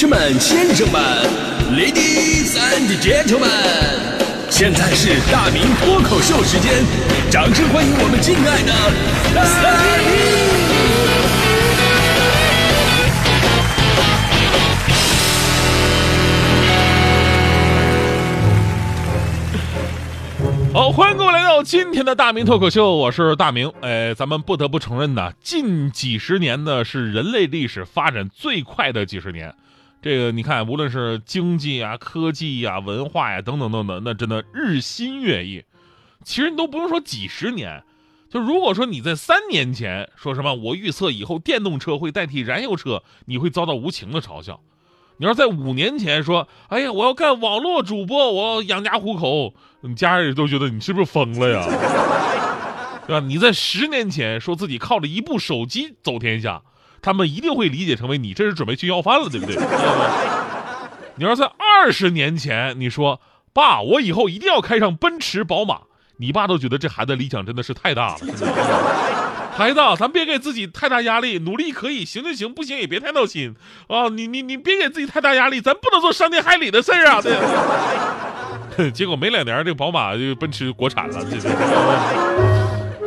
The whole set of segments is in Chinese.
士们、先生们，Ladies and Gentlemen，现在是大明脱口秀时间，掌声欢迎我们敬爱的大明！好，欢迎各位来到今天的大明脱口秀，我是大明。哎，咱们不得不承认呢，近几十年呢是人类历史发展最快的几十年。这个你看，无论是经济啊、科技呀、文化呀等等等等，那真的日新月异。其实你都不用说几十年，就如果说你在三年前说什么我预测以后电动车会代替燃油车，你会遭到无情的嘲笑。你要在五年前说，哎呀，我要干网络主播，我要养家糊口，你家人都觉得你是不是疯了呀？对吧？你在十年前说自己靠着一部手机走天下，他们一定会理解成为你这是准备去要饭了，对不对？你要在二十年前你说，爸，我以后一定要开上奔驰、宝马，你爸都觉得这孩子理想真的是太大了。孩子，咱别给自己太大压力，努力可以，行就行，不行也别太闹心啊！你你你别给自己太大压力，咱不能做伤天害理的事儿啊！对。结果没两年，这宝马就奔驰国产了。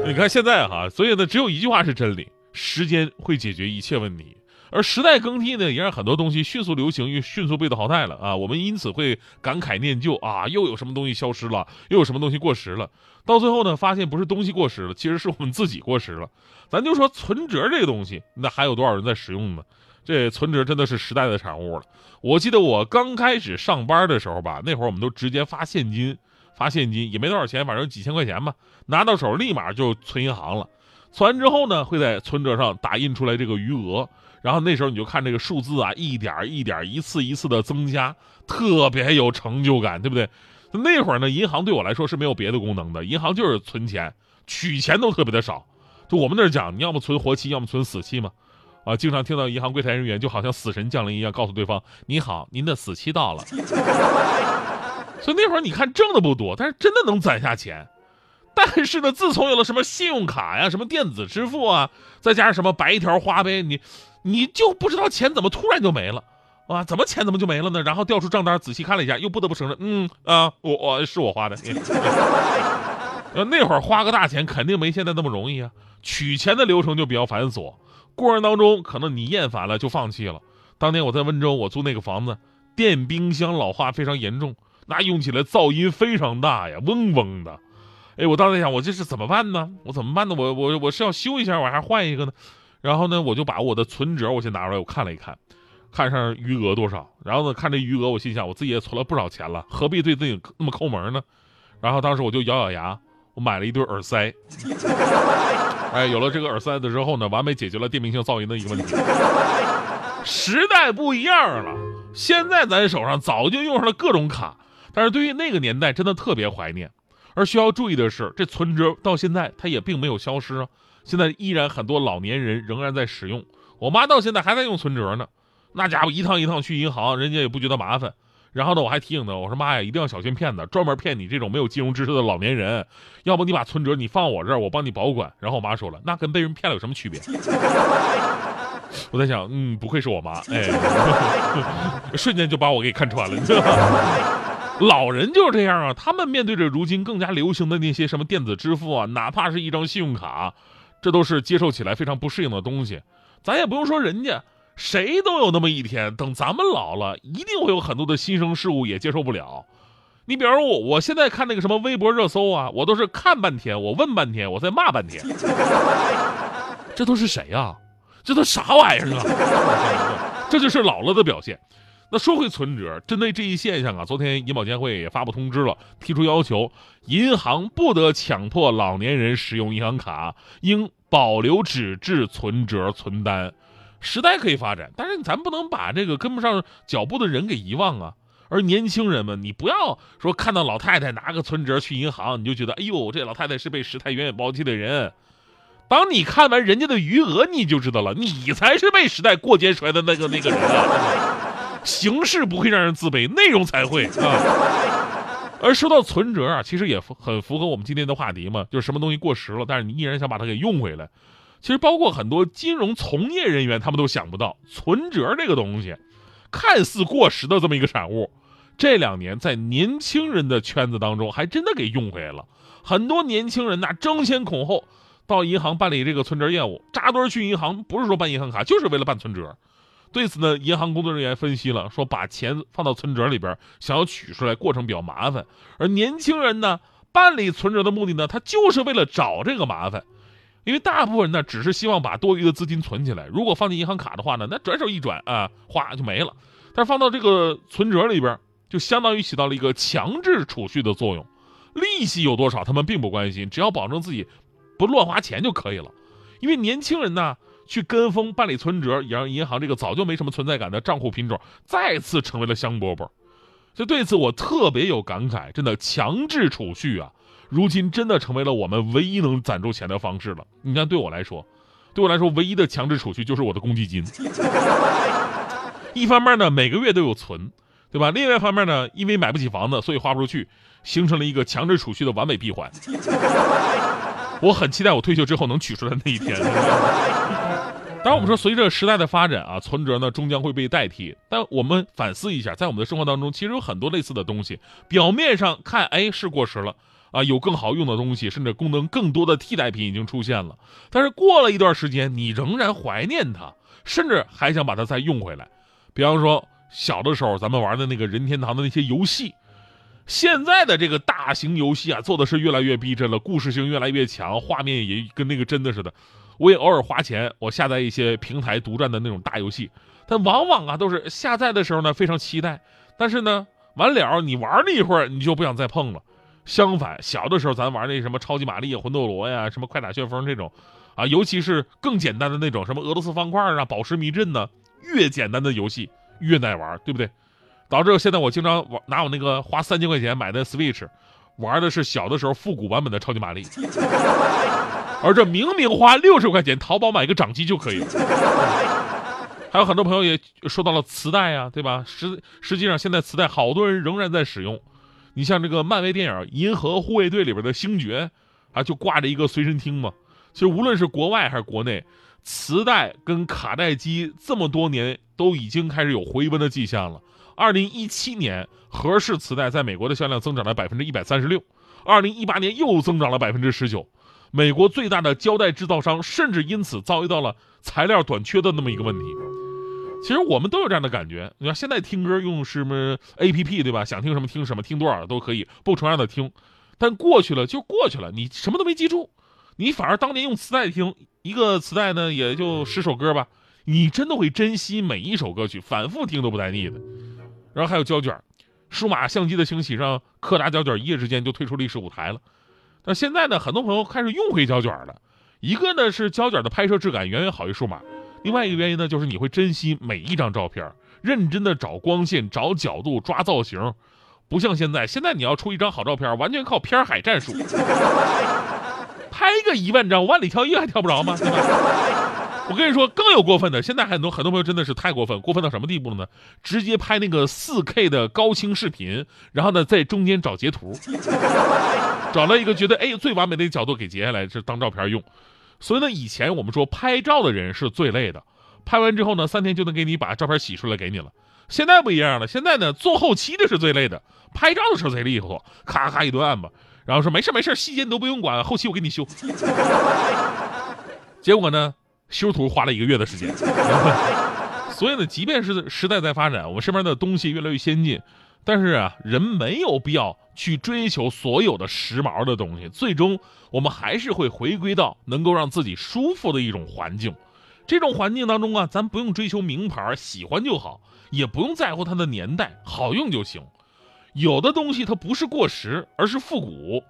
你看现在哈，所以呢，只有一句话是真理：时间会解决一切问题。而时代更替呢，也让很多东西迅速流行，又迅速被淘汰了啊！我们因此会感慨念旧啊，又有什么东西消失了，又有什么东西过时了。到最后呢，发现不是东西过时了，其实是我们自己过时了。咱就说存折这个东西，那还有多少人在使用呢？这存折真的是时代的产物了。我记得我刚开始上班的时候吧，那会儿我们都直接发现金，发现金也没多少钱，反正几千块钱吧，拿到手立马就存银行了。存完之后呢，会在存折上打印出来这个余额。然后那时候你就看这个数字啊，一点一点、一次一次的增加，特别有成就感，对不对？那会儿呢，银行对我来说是没有别的功能的，银行就是存钱，取钱都特别的少。就我们那儿讲，你要么存活期，要么存死期嘛。啊，经常听到银行柜台人员就好像死神降临一样，告诉对方：“你好，您的死期到了。” 所以那会儿你看挣的不多，但是真的能攒下钱。但是呢，自从有了什么信用卡呀、什么电子支付啊，再加上什么白条花呗，你。你就不知道钱怎么突然就没了，啊？怎么钱怎么就没了呢？然后调出账单，仔细看了一下，又不得不承认，嗯啊，我我是我花的。呃，那会儿花个大钱肯定没现在那么容易啊，取钱的流程就比较繁琐，过程当中可能你厌烦了就放弃了。当年我在温州，我租那个房子，电冰箱老化非常严重，那用起来噪音非常大呀，嗡嗡的。哎，我当时想，我这是怎么办呢？我怎么办呢？我我我是要修一下，我还是换一个呢？然后呢，我就把我的存折我先拿出来，我看了一看，看上余额多少。然后呢，看这余额，我心想，我自己也存了不少钱了，何必对自己那么抠门呢？然后当时我就咬咬牙，我买了一对耳塞。哎，有了这个耳塞的之后呢，完美解决了电冰箱噪音的一个问题。时代不一样了，现在咱手上早就用上了各种卡，但是对于那个年代真的特别怀念。而需要注意的是，这存折到现在它也并没有消失啊。现在依然很多老年人仍然在使用，我妈到现在还在用存折呢，那家伙一趟一趟去银行，人家也不觉得麻烦。然后呢，我还提醒她，我说妈呀，一定要小心骗子，专门骗你这种没有金融知识的老年人。要不你把存折你放我这儿，我帮你保管。然后我妈说了，那跟被人骗了有什么区别？我在想，嗯，不愧是我妈，哎，瞬间就把我给看穿了。你知道吗？老人就是这样啊，他们面对着如今更加流行的那些什么电子支付啊，哪怕是一张信用卡。这都是接受起来非常不适应的东西，咱也不用说人家，谁都有那么一天，等咱们老了，一定会有很多的新生事物也接受不了。你比如我，我现在看那个什么微博热搜啊，我都是看半天，我问半天，我再骂半天。这都是谁呀？这都啥玩意儿啊？这就是老了的表现。那说回存折，针对这一现象啊，昨天银保监会也发布通知了，提出要求，银行不得强迫老年人使用银行卡，应保留纸质存折存单。时代可以发展，但是咱不能把这个跟不上脚步的人给遗忘啊。而年轻人们，你不要说看到老太太拿个存折去银行，你就觉得，哎呦，这老太太是被时代远远抛弃的人。当你看完人家的余额，你就知道了，你才是被时代过肩摔的那个那个人啊。形式不会让人自卑，内容才会啊。而说到存折啊，其实也很符合我们今天的话题嘛，就是什么东西过时了，但是你依然想把它给用回来。其实包括很多金融从业人员，他们都想不到存折这个东西，看似过时的这么一个产物，这两年在年轻人的圈子当中还真的给用回来了。很多年轻人呐争先恐后到银行办理这个存折业务，扎堆去银行，不是说办银行卡，就是为了办存折。对此呢，银行工作人员分析了，说把钱放到存折里边，想要取出来过程比较麻烦。而年轻人呢，办理存折的目的呢，他就是为了找这个麻烦。因为大部分人呢，只是希望把多余的资金存起来。如果放进银行卡的话呢，那转手一转啊，哗就没了。但是放到这个存折里边，就相当于起到了一个强制储蓄的作用。利息有多少，他们并不关心，只要保证自己不乱花钱就可以了。因为年轻人呢。去跟风办理存折，也让银行这个早就没什么存在感的账户品种再次成为了香饽饽。所以对此我特别有感慨，真的强制储蓄啊，如今真的成为了我们唯一能攒住钱的方式了。你看，对我来说，对我来说，唯一的强制储蓄就是我的公积金。一方面呢，每个月都有存，对吧？另外一方面呢，因为买不起房子，所以花不出去，形成了一个强制储蓄的完美闭环。我很期待我退休之后能取出来那一天。当然，我们说随着时代的发展啊，存折呢终将会被代替。但我们反思一下，在我们的生活当中，其实有很多类似的东西，表面上看，哎，是过时了啊，有更好用的东西，甚至功能更多的替代品已经出现了。但是过了一段时间，你仍然怀念它，甚至还想把它再用回来。比方说，小的时候咱们玩的那个任天堂的那些游戏。现在的这个大型游戏啊，做的是越来越逼真了，故事性越来越强，画面也跟那个真的似的。我也偶尔花钱，我下载一些平台独占的那种大游戏，但往往啊都是下载的时候呢非常期待，但是呢完了你玩了一会儿你就不想再碰了。相反，小的时候咱玩那什么超级玛丽、魂斗罗呀、什么快打旋风这种，啊，尤其是更简单的那种什么俄罗斯方块啊、宝石迷阵呢，越简单的游戏越耐玩，对不对？导致现在我经常玩拿我那个花三千块钱买的 Switch，玩的是小的时候复古版本的超级玛丽，而这明明花六十块钱淘宝买一个掌机就可以了。还有很多朋友也说到了磁带啊，对吧？实实际上现在磁带好多人仍然在使用。你像这个漫威电影《银河护卫队》里边的星爵，啊，就挂着一个随身听嘛。其实无论是国外还是国内，磁带跟卡带机这么多年都已经开始有回温的迹象了。二零一七年，盒式磁带在美国的销量增长了百分之一百三十六，二零一八年又增长了百分之十九。美国最大的胶带制造商甚至因此遭遇到了材料短缺的那么一个问题。其实我们都有这样的感觉，你看现在听歌用什么 A P P 对吧？想听什么听什么，听多少都可以，不重样的听。但过去了就过去了，你什么都没记住，你反而当年用磁带听一个磁带呢，也就十首歌吧，你真的会珍惜每一首歌曲，反复听都不带腻的。然后还有胶卷，数码相机的兴起，让柯达胶卷一夜之间就退出历史舞台了。但现在呢，很多朋友开始用回胶卷了。一个呢是胶卷的拍摄质感远远好于数码，另外一个原因呢就是你会珍惜每一张照片，认真的找光线、找角度、抓造型，不像现在，现在你要出一张好照片，完全靠片海战术，拍个一万张，万里挑一还挑不着吗？对吧？我跟你说，更有过分的，现在很多很多朋友真的是太过分，过分到什么地步了呢？直接拍那个四 K 的高清视频，然后呢在中间找截图，找了一个觉得哎最完美的角度给截下来，是当照片用。所以呢，以前我们说拍照的人是最累的，拍完之后呢，三天就能给你把照片洗出来给你了。现在不一样了，现在呢做后期的是最累的，拍照的时候贼利索，咔咔一顿按吧，然后说没事没事，细节你都不用管，后期我给你修。结果呢？修图花了一个月的时间，所以呢，即便是时代在发展，我们身边的东西越来越先进，但是啊，人没有必要去追求所有的时髦的东西，最终我们还是会回归到能够让自己舒服的一种环境。这种环境当中啊，咱不用追求名牌，喜欢就好，也不用在乎它的年代，好用就行。有的东西它不是过时，而是复古，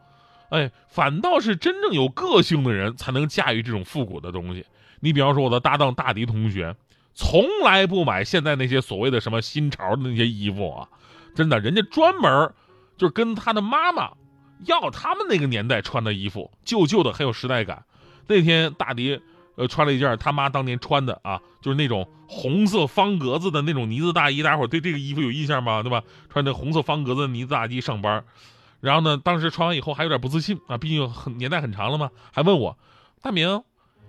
哎，反倒是真正有个性的人才能驾驭这种复古的东西。你比方说我的搭档大迪同学，从来不买现在那些所谓的什么新潮的那些衣服啊，真的，人家专门就是跟他的妈妈要他们那个年代穿的衣服，旧旧的很有时代感。那天大迪呃穿了一件他妈当年穿的啊，就是那种红色方格子的那种呢子大衣，大家伙对这个衣服有印象吗？对吧？穿着红色方格子的呢子大衣上班，然后呢，当时穿完以后还有点不自信啊，毕竟很年代很长了嘛，还问我大明。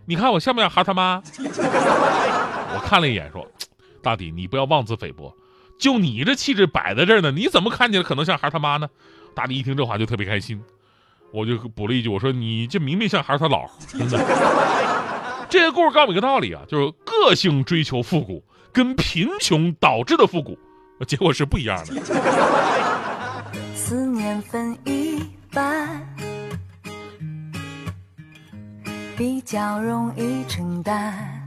你看我像不像哈他妈？我看了一眼，说：“大弟，你不要妄自菲薄。就你这气质摆在这儿呢，你怎么看起来可能像孩他妈呢？大力一听这话就特别开心，我就补了一句，我说你这明明像孩他姥，真的。这个故事告诉你一个道理啊，就是个性追求复古跟贫穷导致的复古，结果是不一样的。思念分一半，比较容易承担。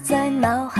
在脑海